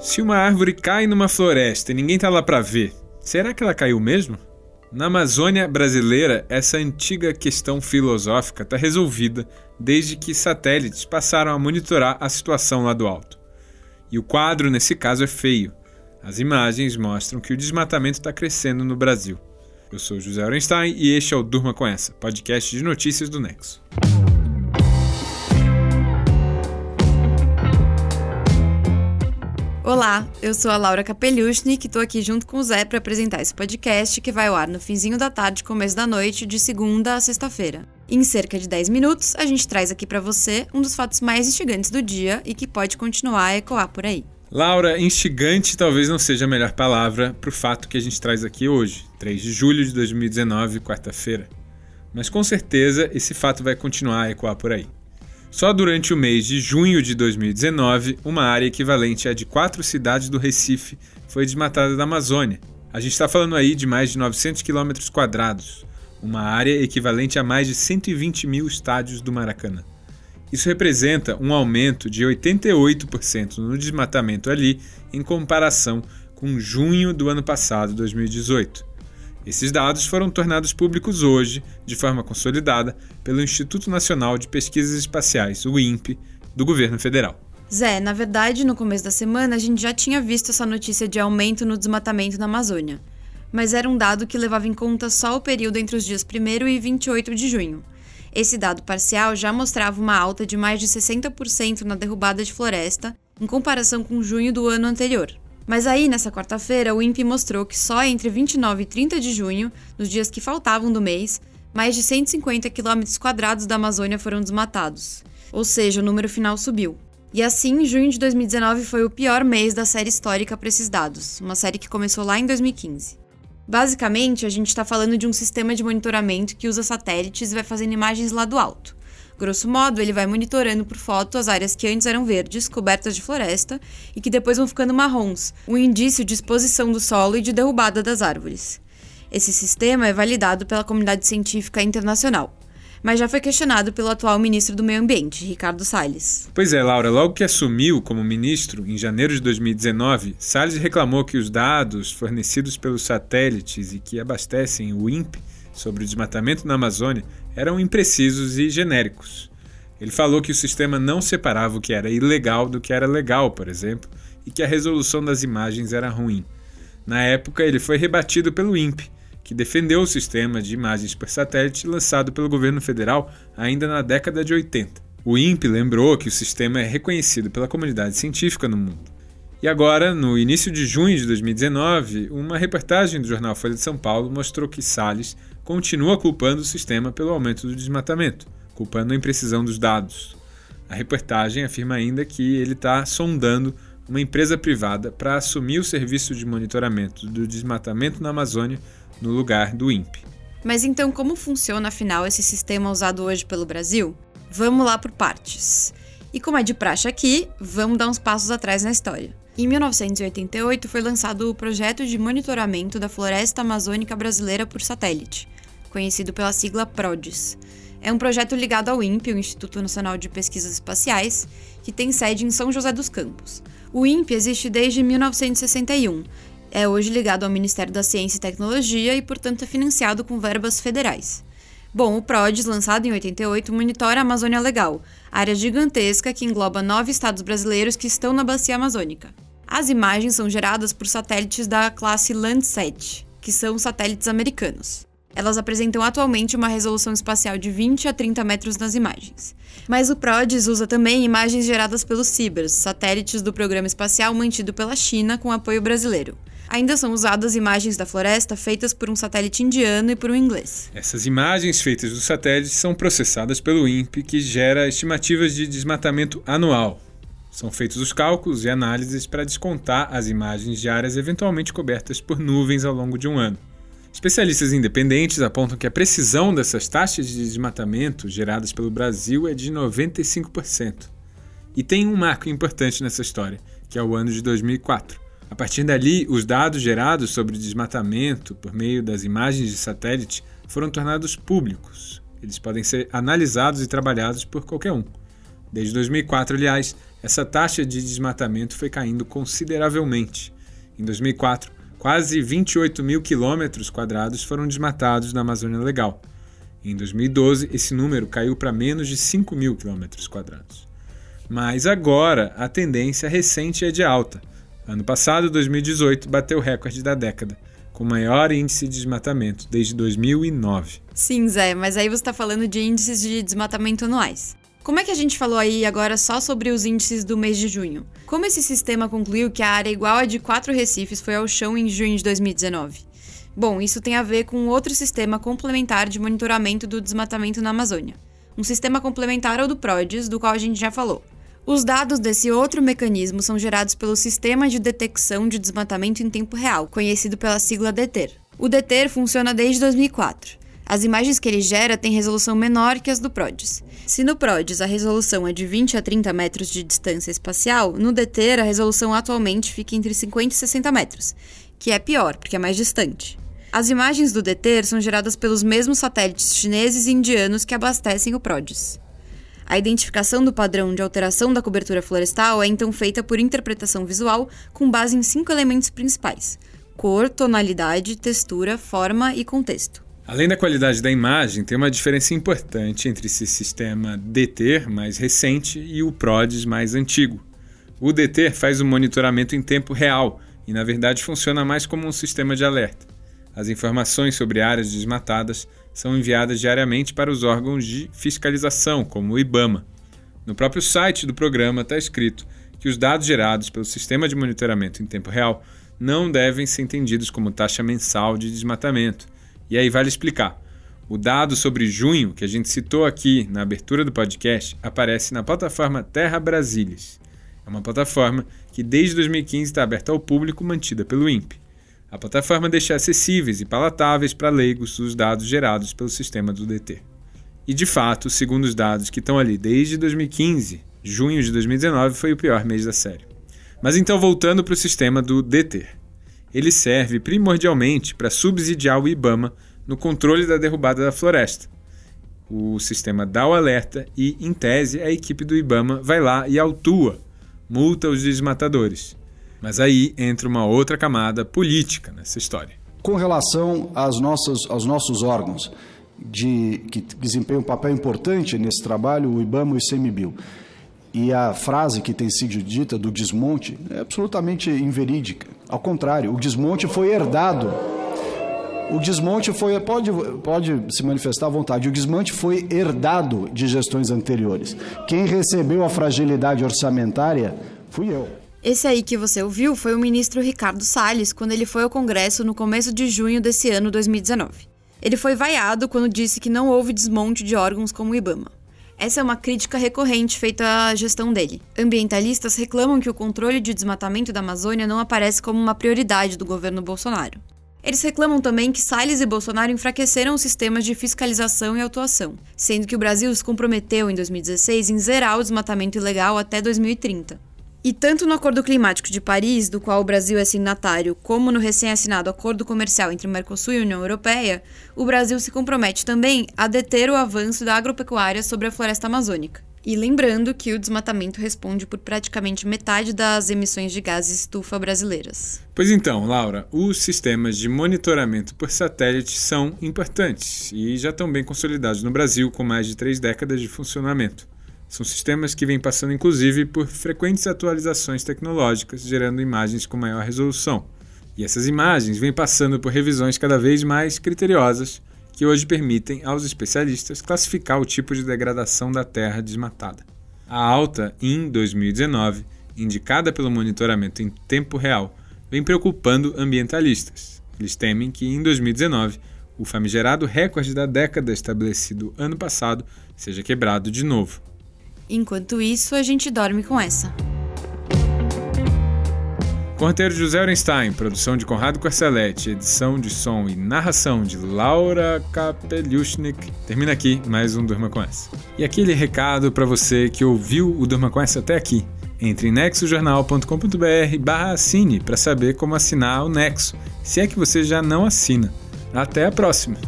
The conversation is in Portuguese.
Se uma árvore cai numa floresta e ninguém tá lá para ver, será que ela caiu mesmo? Na Amazônia brasileira, essa antiga questão filosófica está resolvida desde que satélites passaram a monitorar a situação lá do alto. E o quadro nesse caso é feio. As imagens mostram que o desmatamento está crescendo no Brasil. Eu sou José Orenstein e este é o Durma com Essa, podcast de notícias do Nexo. Olá, eu sou a Laura Capelhushnik e estou aqui junto com o Zé para apresentar esse podcast que vai ao ar no finzinho da tarde, começo da noite, de segunda a sexta-feira. Em cerca de 10 minutos, a gente traz aqui para você um dos fatos mais instigantes do dia e que pode continuar a ecoar por aí. Laura, instigante talvez não seja a melhor palavra para o fato que a gente traz aqui hoje, 3 de julho de 2019, quarta-feira. Mas com certeza esse fato vai continuar a ecoar por aí. Só durante o mês de junho de 2019, uma área equivalente à de quatro cidades do Recife foi desmatada da Amazônia. A gente está falando aí de mais de 900 quilômetros quadrados, uma área equivalente a mais de 120 mil estádios do Maracanã. Isso representa um aumento de 88% no desmatamento ali em comparação com junho do ano passado, 2018. Esses dados foram tornados públicos hoje, de forma consolidada, pelo Instituto Nacional de Pesquisas Espaciais, o INPE, do governo federal. Zé, na verdade, no começo da semana a gente já tinha visto essa notícia de aumento no desmatamento na Amazônia, mas era um dado que levava em conta só o período entre os dias 1 e 28 de junho. Esse dado parcial já mostrava uma alta de mais de 60% na derrubada de floresta, em comparação com junho do ano anterior. Mas aí, nessa quarta-feira, o INPE mostrou que só entre 29 e 30 de junho, nos dias que faltavam do mês, mais de 150 quilômetros quadrados da Amazônia foram desmatados. Ou seja, o número final subiu. E assim, junho de 2019 foi o pior mês da série histórica para esses dados, uma série que começou lá em 2015. Basicamente, a gente está falando de um sistema de monitoramento que usa satélites e vai fazendo imagens lá do alto. Grosso modo, ele vai monitorando por foto as áreas que antes eram verdes, cobertas de floresta, e que depois vão ficando marrons, um indício de exposição do solo e de derrubada das árvores. Esse sistema é validado pela comunidade científica internacional, mas já foi questionado pelo atual ministro do Meio Ambiente, Ricardo Salles. Pois é, Laura, logo que assumiu como ministro, em janeiro de 2019, Salles reclamou que os dados fornecidos pelos satélites e que abastecem o INPE sobre o desmatamento na Amazônia eram imprecisos e genéricos. Ele falou que o sistema não separava o que era ilegal do que era legal, por exemplo, e que a resolução das imagens era ruim. Na época, ele foi rebatido pelo INPE, que defendeu o sistema de imagens por satélite lançado pelo governo federal ainda na década de 80. O INPE lembrou que o sistema é reconhecido pela comunidade científica no mundo. E agora, no início de junho de 2019, uma reportagem do jornal Folha de São Paulo mostrou que Salles continua culpando o sistema pelo aumento do desmatamento, culpando a imprecisão dos dados. A reportagem afirma ainda que ele está sondando uma empresa privada para assumir o serviço de monitoramento do desmatamento na Amazônia no lugar do INPE. Mas então, como funciona afinal esse sistema usado hoje pelo Brasil? Vamos lá por partes. E como é de praxe aqui, vamos dar uns passos atrás na história. Em 1988 foi lançado o Projeto de Monitoramento da Floresta Amazônica Brasileira por Satélite, conhecido pela sigla PRODES. É um projeto ligado ao INPE, o Instituto Nacional de Pesquisas Espaciais, que tem sede em São José dos Campos. O INPE existe desde 1961, é hoje ligado ao Ministério da Ciência e Tecnologia e, portanto, é financiado com verbas federais. Bom, o PRODES, lançado em 88, monitora a Amazônia Legal, área gigantesca que engloba nove estados brasileiros que estão na bacia amazônica. As imagens são geradas por satélites da classe Landsat, que são satélites americanos. Elas apresentam atualmente uma resolução espacial de 20 a 30 metros nas imagens. Mas o PRODES usa também imagens geradas pelos CIBERS, satélites do programa espacial mantido pela China com apoio brasileiro. Ainda são usadas imagens da floresta feitas por um satélite indiano e por um inglês. Essas imagens feitas do satélite são processadas pelo INPE, que gera estimativas de desmatamento anual. São feitos os cálculos e análises para descontar as imagens de áreas eventualmente cobertas por nuvens ao longo de um ano. Especialistas independentes apontam que a precisão dessas taxas de desmatamento geradas pelo Brasil é de 95%. E tem um marco importante nessa história, que é o ano de 2004. A partir dali, os dados gerados sobre desmatamento por meio das imagens de satélite foram tornados públicos. Eles podem ser analisados e trabalhados por qualquer um. Desde 2004, aliás, essa taxa de desmatamento foi caindo consideravelmente. Em 2004, quase 28 mil quilômetros quadrados foram desmatados na Amazônia Legal. Em 2012, esse número caiu para menos de 5 mil quilômetros quadrados. Mas agora a tendência recente é de alta. Ano passado, 2018, bateu o recorde da década, com maior índice de desmatamento desde 2009. Sim, Zé, mas aí você está falando de índices de desmatamento anuais. Como é que a gente falou aí agora só sobre os índices do mês de junho? Como esse sistema concluiu que a área igual a de quatro recifes foi ao chão em junho de 2019? Bom, isso tem a ver com outro sistema complementar de monitoramento do desmatamento na Amazônia. Um sistema complementar ao do PRODES, do qual a gente já falou. Os dados desse outro mecanismo são gerados pelo Sistema de Detecção de Desmatamento em Tempo Real, conhecido pela sigla DETER. O DETER funciona desde 2004. As imagens que ele gera têm resolução menor que as do PRODES. Se no PRODES a resolução é de 20 a 30 metros de distância espacial, no DETER a resolução atualmente fica entre 50 e 60 metros, que é pior, porque é mais distante. As imagens do DETER são geradas pelos mesmos satélites chineses e indianos que abastecem o PRODES. A identificação do padrão de alteração da cobertura florestal é então feita por interpretação visual com base em cinco elementos principais: cor, tonalidade, textura, forma e contexto. Além da qualidade da imagem, tem uma diferença importante entre esse sistema DETER mais recente e o PRODES mais antigo. O DETER faz o monitoramento em tempo real e, na verdade, funciona mais como um sistema de alerta. As informações sobre áreas desmatadas são enviadas diariamente para os órgãos de fiscalização, como o IBAMA. No próprio site do programa está escrito que os dados gerados pelo sistema de monitoramento em tempo real não devem ser entendidos como taxa mensal de desmatamento e aí vale explicar. O dado sobre junho, que a gente citou aqui na abertura do podcast, aparece na plataforma Terra Brasilis. É uma plataforma que desde 2015 está aberta ao público, mantida pelo INPE. A plataforma deixa acessíveis e palatáveis para leigos os dados gerados pelo sistema do DT. E de fato, segundo os dados que estão ali desde 2015, junho de 2019 foi o pior mês da série. Mas então voltando para o sistema do DT ele serve primordialmente para subsidiar o IBAMA no controle da derrubada da floresta. O sistema dá o alerta e, em tese, a equipe do IBAMA vai lá e autua, multa os desmatadores. Mas aí entra uma outra camada política nessa história. Com relação às nossas, aos nossos órgãos, de, que desempenham um papel importante nesse trabalho, o IBAMA e o ICMBio, e a frase que tem sido dita do desmonte é absolutamente inverídica. Ao contrário, o desmonte foi herdado. O desmonte foi pode pode se manifestar à vontade. O desmonte foi herdado de gestões anteriores. Quem recebeu a fragilidade orçamentária fui eu. Esse aí que você ouviu foi o ministro Ricardo Salles quando ele foi ao Congresso no começo de junho desse ano 2019. Ele foi vaiado quando disse que não houve desmonte de órgãos como o IBAMA. Essa é uma crítica recorrente feita à gestão dele. Ambientalistas reclamam que o controle de desmatamento da Amazônia não aparece como uma prioridade do governo Bolsonaro. Eles reclamam também que Salles e Bolsonaro enfraqueceram os sistemas de fiscalização e autuação, sendo que o Brasil se comprometeu em 2016 em zerar o desmatamento ilegal até 2030. E tanto no Acordo Climático de Paris, do qual o Brasil é signatário, como no recém-assinado Acordo Comercial entre Mercosul e União Europeia, o Brasil se compromete também a deter o avanço da agropecuária sobre a floresta amazônica. E lembrando que o desmatamento responde por praticamente metade das emissões de gases estufa brasileiras. Pois então, Laura, os sistemas de monitoramento por satélite são importantes e já estão bem consolidados no Brasil com mais de três décadas de funcionamento. São sistemas que vêm passando inclusive por frequentes atualizações tecnológicas, gerando imagens com maior resolução. E essas imagens vêm passando por revisões cada vez mais criteriosas, que hoje permitem aos especialistas classificar o tipo de degradação da terra desmatada. A alta em 2019, indicada pelo monitoramento em tempo real, vem preocupando ambientalistas. Eles temem que em 2019 o famigerado recorde da década estabelecido ano passado seja quebrado de novo. Enquanto isso, a gente dorme com essa. Com de José Orenstein, produção de Conrado Corselletti, edição de som e narração de Laura Kapeliushnik. Termina aqui mais um Durma Com Essa. E aquele recado para você que ouviu o Durma Com Essa até aqui. Entre em nexojornal.com.br barra assine para saber como assinar o Nexo, se é que você já não assina. Até a próxima!